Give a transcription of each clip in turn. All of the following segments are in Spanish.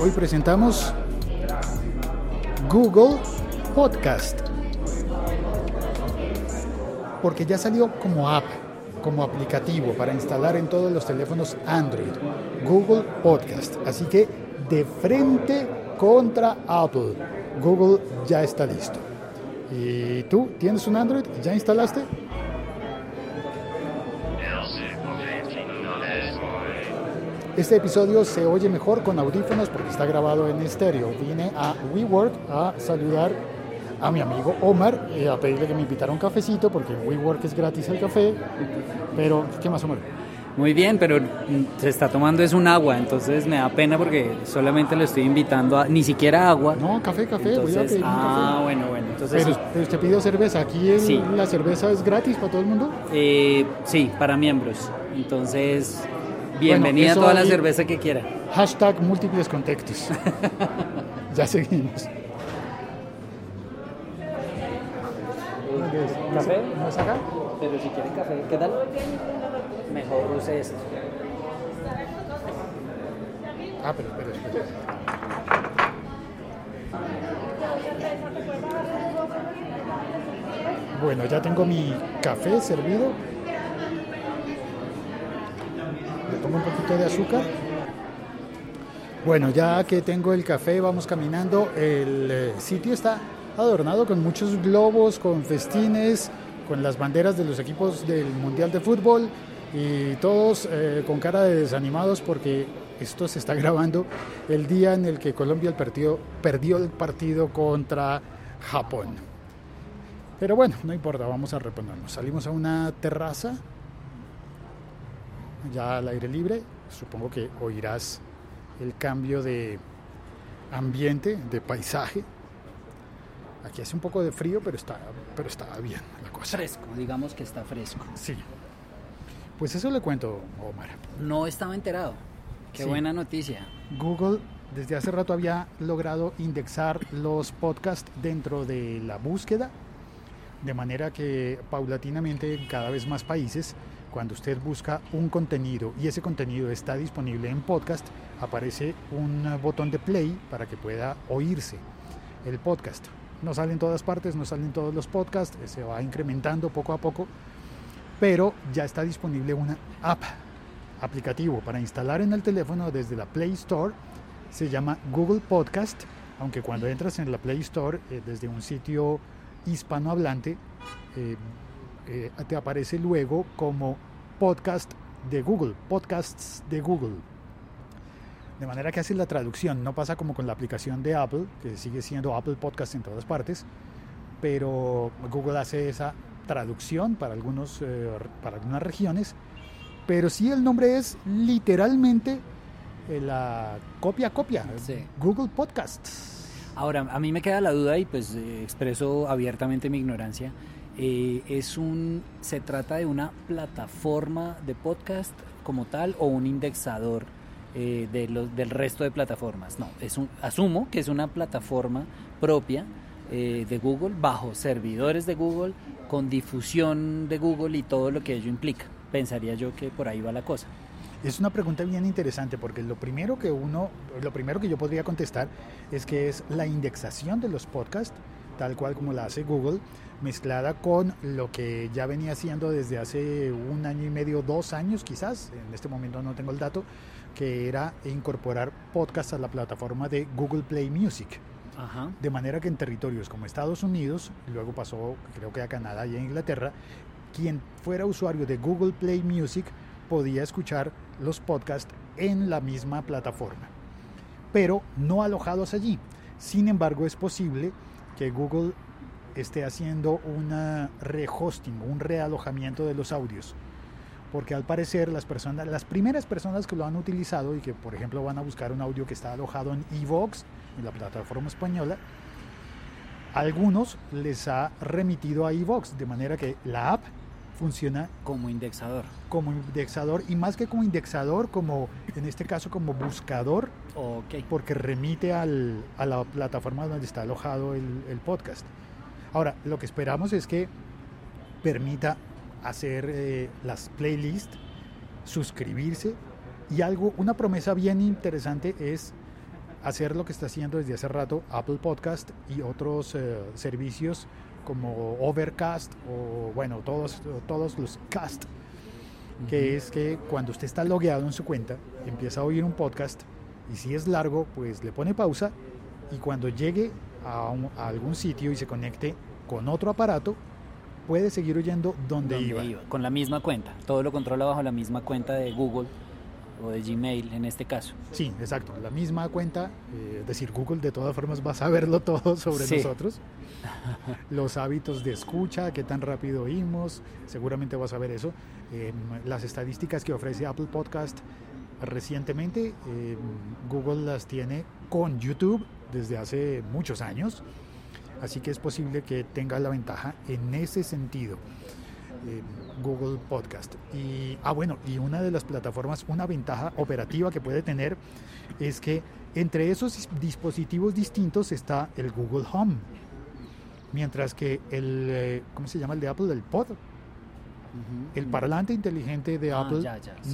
Hoy presentamos Google Podcast. Porque ya salió como app, como aplicativo para instalar en todos los teléfonos Android. Google Podcast. Así que de frente contra Apple. Google ya está listo. ¿Y tú tienes un Android? ¿Ya instalaste? Este episodio se oye mejor con audífonos porque está grabado en estéreo. Vine a WeWork a saludar a mi amigo Omar y a pedirle que me invitara un cafecito porque en WeWork es gratis el café. Pero, ¿qué más, Omar? Muy bien, pero se está tomando es un agua, entonces me da pena porque solamente le estoy invitando a ni siquiera agua. No, café, café. voy a pedir un ah, café. bueno, bueno. Entonces, Pero, pero usted pidió cerveza. ¿Aquí el- Sí. la cerveza es gratis para todo el mundo? eh, sí, para miembros. Entonces, bienvenida a toda la cerveza que quiera. Hashtag múltiples contextos. ya seguimos. ¿Café? ¿No es acá? Pero si quieren café, ¿qué tal? Mejor use esto. Ah, pero espera, espera. Bueno, ya tengo mi café servido. Le pongo un poquito de azúcar. Bueno, ya que tengo el café, vamos caminando. El eh, sitio está adornado con muchos globos, con festines, con las banderas de los equipos del Mundial de Fútbol y todos eh, con cara de desanimados porque esto se está grabando el día en el que Colombia perdió el partido contra Japón. Pero bueno, no importa, vamos a reponernos. Salimos a una terraza, ya al aire libre. Supongo que oirás el cambio de ambiente, de paisaje. Aquí hace un poco de frío, pero está, pero está bien la cosa. Fresco, digamos que está fresco. Sí. Pues eso le cuento, Omar. No estaba enterado. Qué Sí. buena noticia. Google desde hace rato había logrado indexar los podcasts dentro de la búsqueda, de manera que paulatinamente en cada vez más países, cuando usted busca un contenido y ese contenido está disponible en podcast, aparece un botón de play para que pueda oírse el podcast. No sale en todas partes, no salen todos los podcasts, se va incrementando poco a poco, pero ya está disponible una app aplicativo para instalar en el teléfono desde la Play Store. Se llama Google Podcast, aunque cuando entras en la Play Store eh, desde un sitio hispanohablante, eh, eh, te aparece luego como podcast de Google, podcasts de Google. De manera que hace la traducción, no pasa como con la aplicación de Apple, que sigue siendo Apple Podcast en todas partes, pero Google hace esa traducción para, algunos, eh, para algunas regiones, pero sí el nombre es literalmente eh, la copia copia, Sí. Google Podcasts. Ahora, a mí me queda la duda y pues eh, expreso abiertamente mi ignorancia. Eh, es un, ¿Se trata de una plataforma de podcast como tal o un indexador eh, de los, del resto de plataformas? No, es un, asumo que es una plataforma propia eh, de Google bajo servidores de Google con difusión de Google y todo lo que ello implica. Pensaría yo que por ahí va la cosa. Es una pregunta bien interesante porque lo primero que uno, lo primero que yo podría contestar es que es la indexación de los podcasts, tal cual como la hace Google, mezclada con lo que ya venía haciendo desde hace un año y medio, dos años quizás, en este momento no tengo el dato, que era incorporar podcasts a la plataforma de Google Play Music. Ajá. De manera que en territorios como Estados Unidos, luego pasó creo que a Canadá y a Inglaterra, quien fuera usuario de Google Play Music podía escuchar los podcasts en la misma plataforma, pero no alojados allí. Sin embargo, es posible que Google esté haciendo una rehosting, un realojamiento de los audios, porque al parecer las personas, las primeras personas que lo han utilizado y que por ejemplo van a buscar un audio que está alojado en Evox, en la plataforma española, algunos les ha remitido a Evox, de manera que la app funciona Como indexador. como indexador y más que como indexador, como en este caso como buscador, Ok. porque remite al- a la plataforma donde está alojado el, el podcast. Ahora, lo que esperamos es que permita hacer eh, las playlists, suscribirse Y algo, una promesa bien interesante es hacer lo que está haciendo desde hace rato Apple Podcast y otros eh, servicios como Overcast o bueno, todos, todos los cast, que es que cuando usted está logueado en su cuenta, empieza a oír un podcast y si es largo, pues le pone pausa y cuando llegue a, algún sitio y se conecte con otro aparato, puede seguir oyendo donde, iba. Con la misma cuenta, todo lo controla bajo la misma cuenta de Google o de Gmail en este caso. Sí, exacto, la misma cuenta, eh, es decir, Google de todas formas va a saberlo todo sobre nosotros. Los hábitos de escucha, qué tan rápido oímos, seguramente va a saber eso. Em, las estadísticas que ofrece Apple Podcast recientemente, em, Google las tiene con YouTube desde hace muchos años, así que es posible que tenga la ventaja en ese sentido. Google Podcast. Y, ah, bueno, y una de las plataformas, una ventaja operativa que puede tener es que entre esos dispositivos distintos está el Google Home. Mientras que el, eh, ¿cómo se llama el de Apple? El Pod. El parlante inteligente de ah, Apple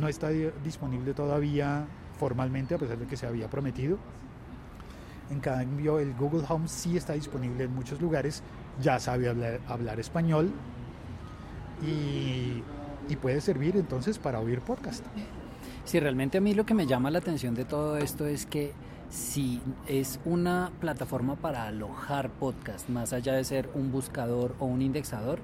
no está disponible todavía formalmente, a pesar de que se había prometido. En cambio, el Google Home sí está disponible en muchos lugares, ya sabe hablar español, y, puede servir entonces para oír podcast. Sí, realmente a mí lo que me llama la atención de todo esto es que si es una plataforma para alojar podcast, más allá de ser un buscador o un indexador,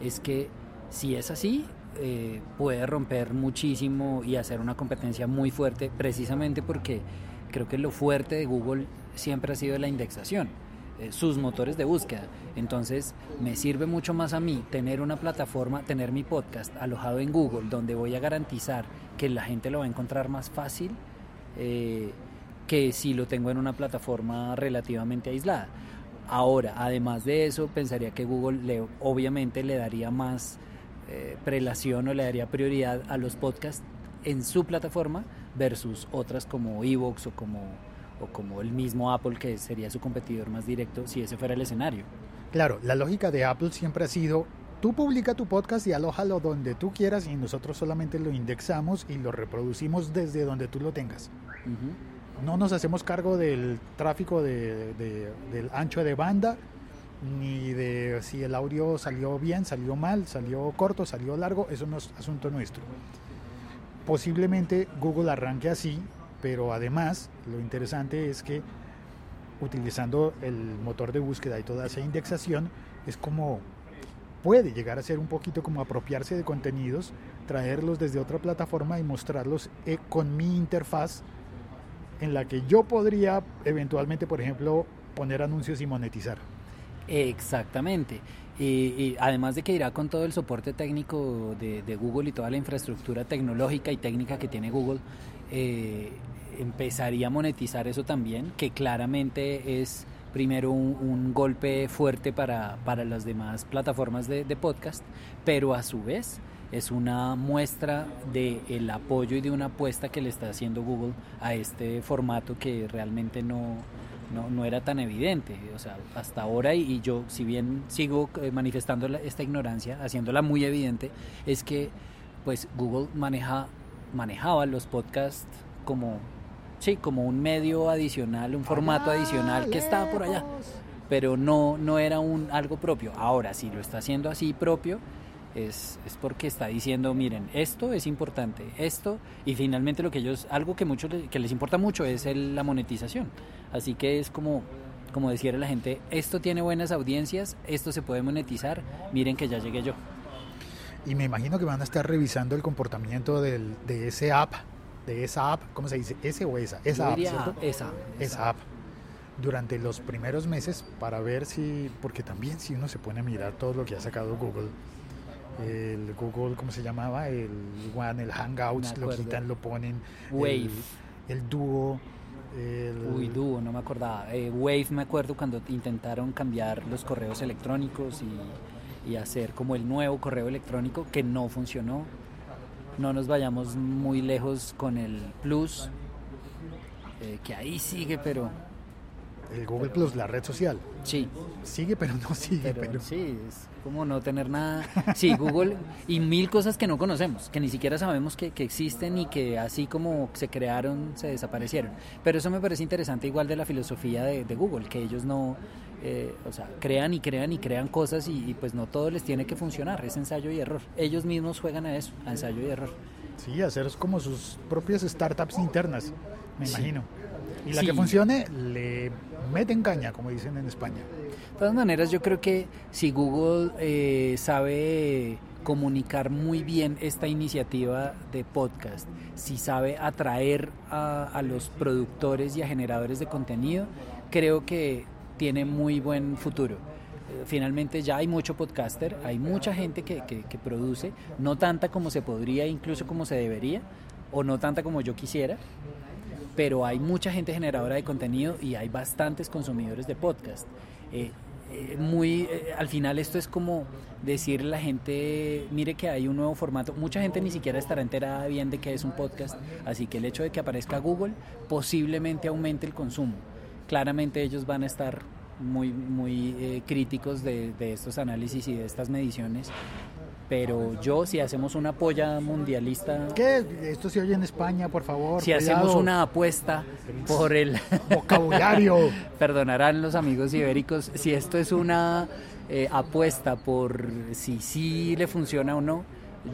es que si es así, eh, puede romper muchísimo y hacer una competencia muy fuerte, precisamente porque creo que lo fuerte de Google siempre ha sido la indexación sus motores de búsqueda. Entonces me sirve mucho más a mí tener una plataforma, tener mi podcast alojado en Google, donde voy a garantizar que la gente lo va a encontrar más fácil eh, que si lo tengo en una plataforma relativamente aislada. Ahora, además de eso, pensaría que Google le, obviamente le daría más eh, prelación o le daría prioridad a los podcasts en su plataforma versus otras como Evox o como o como el mismo Apple que sería su competidor más directo si ese fuera el escenario. Claro, la lógica de Apple siempre ha sido, tú publica tu podcast y alójalo donde tú quieras y nosotros solamente lo indexamos y lo reproducimos desde donde tú lo tengas. No nos hacemos cargo del tráfico de, del ancho de banda, ni de si el audio salió bien, salió mal, salió corto, salió largo, eso no es asunto nuestro. Posiblemente Google arranque así, pero además lo interesante es que utilizando el motor de búsqueda y toda esa indexación es como puede llegar a ser un poquito como apropiarse de contenidos, traerlos desde otra plataforma y mostrarlos eh, con mi interfaz en la que yo podría eventualmente, por ejemplo, poner anuncios y monetizar. Exactamente. Y, además de que irá con todo el soporte técnico de, de, Google y toda la infraestructura tecnológica y técnica que tiene Google, eh, empezaría a monetizar eso también, que claramente es primero un, golpe fuerte para, para, las demás plataformas de, podcast, pero a su vez es una muestra del el apoyo y de una apuesta que le está haciendo Google a este formato que realmente no, no, era tan evidente. O sea, hasta ahora, y, yo si bien sigo eh, manifestando esta ignorancia, haciéndola muy evidente, es que pues Google maneja, manejaba los podcasts como Sí, como un medio adicional, un formato adicional que estaba por allá, pero no, no era un algo propio. Ahora, si lo está haciendo así propio, es, es, porque está diciendo, miren, esto es importante, esto, y finalmente lo que ellos, algo que, mucho, que les importa mucho es la monetización. Así que es como, como decía la gente, esto tiene buenas audiencias, esto se puede monetizar, miren que ya llegué yo. Y me imagino que van a estar revisando el comportamiento del, de ese app de esa app, ¿cómo se dice? ¿Ese o esa? Esa app, Esa, esa app. Durante los primeros meses para ver si, porque también si uno se pone a mirar todo lo que ha sacado Google, el Google, ¿cómo se llamaba? El One, el Hangouts, lo quitan, lo ponen. Wave. El, dúo. Uy, dúo, no me acordaba. Eh, Wave me acuerdo cuando intentaron cambiar los correos electrónicos y, y hacer como el nuevo correo electrónico que no funcionó no nos vayamos muy lejos con el Plus, eh, que ahí sigue, pero el Google Plus, la red social. Sí. Sigue, pero no sigue. Pero, Pero, sí, es como no tener nada. Sí, Google y mil cosas que no conocemos, que ni siquiera sabemos que, que existen y que así como se crearon, se desaparecieron. Pero eso me parece interesante igual de la filosofía de, de Google, que ellos no, eh, o sea, crean y crean y crean cosas y, y pues no todo les tiene que funcionar, es ensayo y error. Ellos mismos juegan a eso, a ensayo y error. Sí, hacer como sus propias startups internas, me Sí. imagino. Y la Sí. que funcione, le meten caña, como dicen en España. De todas maneras, yo creo que si Google eh, sabe comunicar muy bien esta iniciativa de podcast, si sabe atraer a, a los productores y a generadores de contenido, creo que tiene muy buen futuro. Eh, Finalmente ya hay mucho podcaster, hay mucha gente que, que- que produce, no tanta como se podría, incluso como se debería, o no tanta como yo quisiera, pero hay mucha gente generadora de contenido y hay bastantes consumidores de podcast. Eh, eh, muy, eh, al final esto es como decirle a la gente, mire que hay un nuevo formato. Mucha gente ni siquiera estará enterada bien de qué es un podcast, así que el hecho de que aparezca Google posiblemente aumente el consumo. Claramente ellos van a estar muy, muy eh, críticos de, de estos análisis y de estas mediciones, pero yo si hacemos una polla mundialista... ¿Qué? Esto se oye en España, por favor. Si cuidado. hacemos una apuesta por el Vocabulario. perdonarán los amigos ibéricos, si esto es una eh, apuesta por si sí le funciona o no,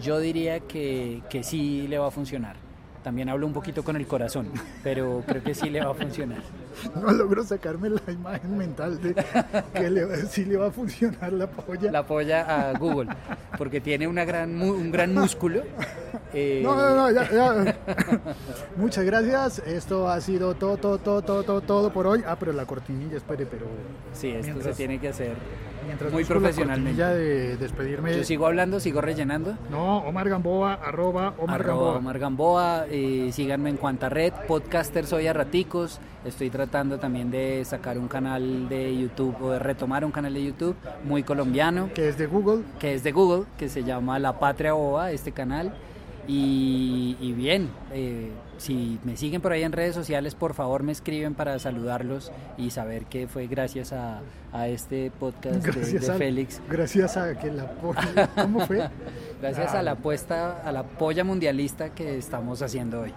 yo diría que, que sí le va a funcionar. También hablo un poquito con el corazón, pero creo que sí le va a funcionar. No logro sacarme la imagen mental de que le, si le va a funcionar la polla. La apoya a Google, porque tiene una gran, un gran músculo. eh, No, no, no, ya, ya. Muchas gracias. Esto ha sido todo, todo, todo, todo, todo, todo por hoy. Ah, pero la cortinilla, espere, pero Sí, esto mientras- se tiene que hacer mientras muy profesionalmente. cortinilla de despedirme. Yo sigo hablando, sigo rellenando. No, Omar Gamboa, arroba Omar Arroba Gamboa. Omar Gamboa, eh, síganme en cuanta red, podcaster soy a raticos, estoy tratando también de sacar un canal de YouTube o de retomar un canal de YouTube muy colombiano Que es de Google. que es de Google, que se llama La Patria Boba, este canal. Y, y bien, eh, si me siguen por ahí en redes sociales, por favor me escriben para saludarlos y saber que fue gracias a, a este podcast de, Gracias de a, Félix. gracias a que la. ¿Cómo fue? Gracias Ah. a la apuesta, a la polla mundialista que estamos haciendo hoy.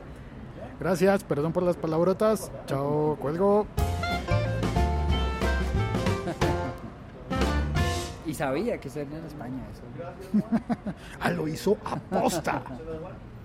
Gracias, perdón por las palabrotas. Chao, cuelgo. Sabía que eso era en España. Eso. Ah, lo hizo aposta.